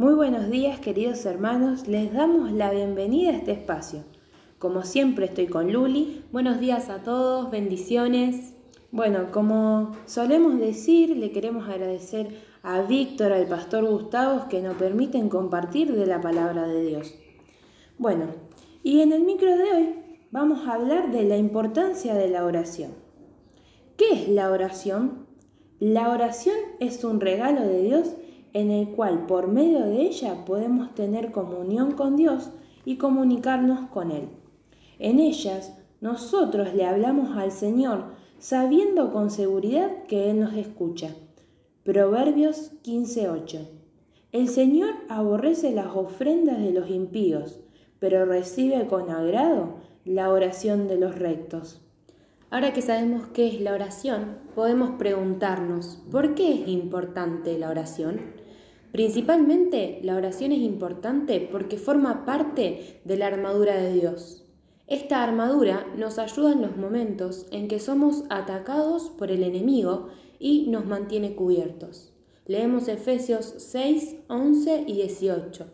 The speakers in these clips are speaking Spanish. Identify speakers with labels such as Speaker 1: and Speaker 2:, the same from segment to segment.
Speaker 1: Muy buenos días queridos hermanos, les damos la bienvenida a este espacio. Como siempre estoy con Luli.
Speaker 2: Buenos días a todos, bendiciones.
Speaker 1: Bueno, como solemos decir, le queremos agradecer a Víctor, al pastor Gustavo, que nos permiten compartir de la palabra de Dios. Bueno, y en el micro de hoy vamos a hablar de la importancia de la oración. ¿Qué es la oración? La oración es un regalo de Dios en el cual por medio de ella podemos tener comunión con Dios y comunicarnos con Él. En ellas nosotros le hablamos al Señor sabiendo con seguridad que Él nos escucha. Proverbios 15:8 El Señor aborrece las ofrendas de los impíos, pero recibe con agrado la oración de los rectos.
Speaker 2: Ahora que sabemos qué es la oración, podemos preguntarnos, ¿por qué es importante la oración? Principalmente, la oración es importante porque forma parte de la armadura de Dios. Esta armadura nos ayuda en los momentos en que somos atacados por el enemigo y nos mantiene cubiertos. Leemos Efesios 6, 11 y 18.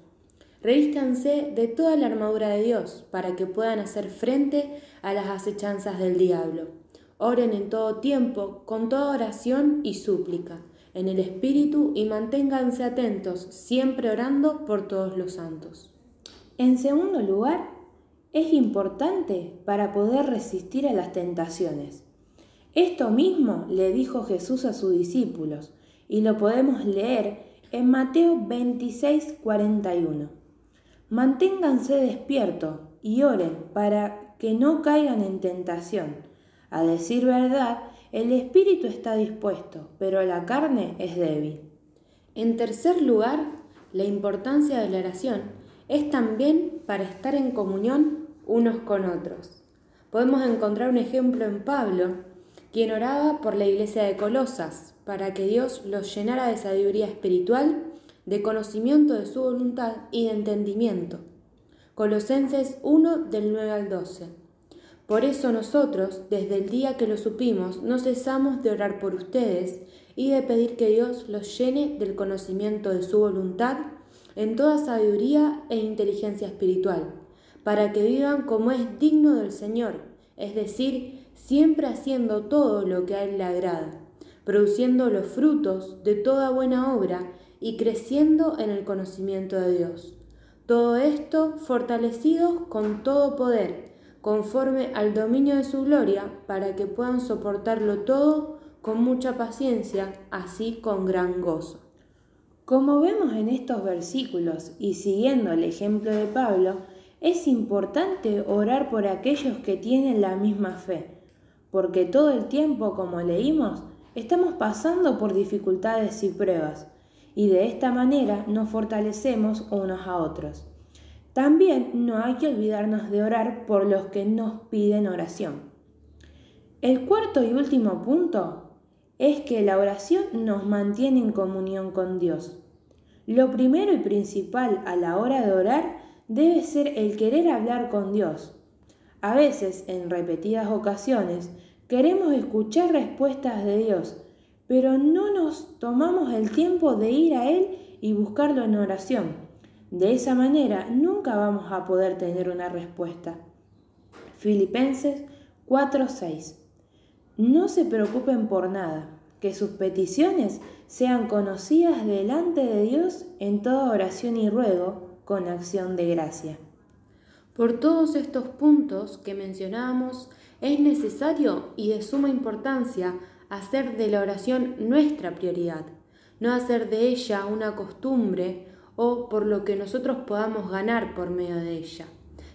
Speaker 2: Revístanse de toda la armadura de Dios para que puedan hacer frente a las acechanzas del diablo. Oren en todo tiempo, con toda oración y súplica en el Espíritu y manténganse atentos, siempre orando por todos los santos.
Speaker 1: En segundo lugar, es importante para poder resistir a las tentaciones. Esto mismo le dijo Jesús a sus discípulos y lo podemos leer en Mateo 26, 41. Manténganse despiertos y oren para que no caigan en tentación. A decir verdad, el espíritu está dispuesto, pero la carne es débil.
Speaker 2: En tercer lugar, la importancia de la oración es también para estar en comunión unos con otros. Podemos encontrar un ejemplo en Pablo, quien oraba por la iglesia de Colosas, para que Dios los llenara de sabiduría espiritual, de conocimiento de su voluntad y de entendimiento. Colosenses 1 del 9 al 12. Por eso nosotros, desde el día que lo supimos, no cesamos de orar por ustedes y de pedir que Dios los llene del conocimiento de su voluntad en toda sabiduría e inteligencia espiritual, para que vivan como es digno del Señor, es decir, siempre haciendo todo lo que a Él le agrada, produciendo los frutos de toda buena obra y creciendo en el conocimiento de Dios. Todo esto fortalecidos con todo poder, conforme al dominio de su gloria, para que puedan soportarlo todo con mucha paciencia, así con gran gozo.
Speaker 1: Como vemos en estos versículos y siguiendo el ejemplo de Pablo, es importante orar por aquellos que tienen la misma fe, porque todo el tiempo, como leímos, estamos pasando por dificultades y pruebas, y de esta manera nos fortalecemos unos a otros. También no hay que olvidarnos de orar por los que nos piden oración. El cuarto y último punto es que la oración nos mantiene en comunión con Dios. Lo primero y principal a la hora de orar debe ser el querer hablar con Dios. A veces, en repetidas ocasiones, queremos escuchar respuestas de Dios, pero no nos tomamos el tiempo de ir a Él y buscarlo en oración. De esa manera nunca vamos a poder tener una respuesta. Filipenses 4:6 No se preocupen por nada, que sus peticiones sean conocidas delante de Dios en toda oración y ruego con acción de gracia.
Speaker 2: Por todos estos puntos que mencionamos, es necesario y de suma importancia hacer de la oración nuestra prioridad, no hacer de ella una costumbre o por lo que nosotros podamos ganar por medio de ella,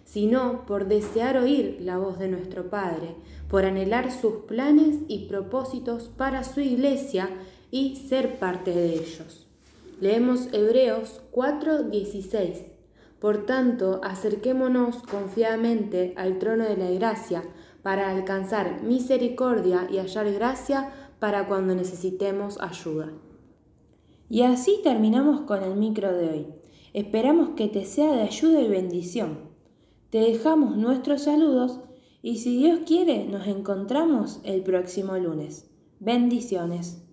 Speaker 2: sino por desear oír la voz de nuestro Padre, por anhelar sus planes y propósitos para su iglesia y ser parte de ellos. Leemos Hebreos 4:16. Por tanto, acerquémonos confiadamente al trono de la gracia para alcanzar misericordia y hallar gracia para cuando necesitemos ayuda.
Speaker 1: Y así terminamos con el micro de hoy. Esperamos que te sea de ayuda y bendición. Te dejamos nuestros saludos y si Dios quiere nos encontramos el próximo lunes. Bendiciones.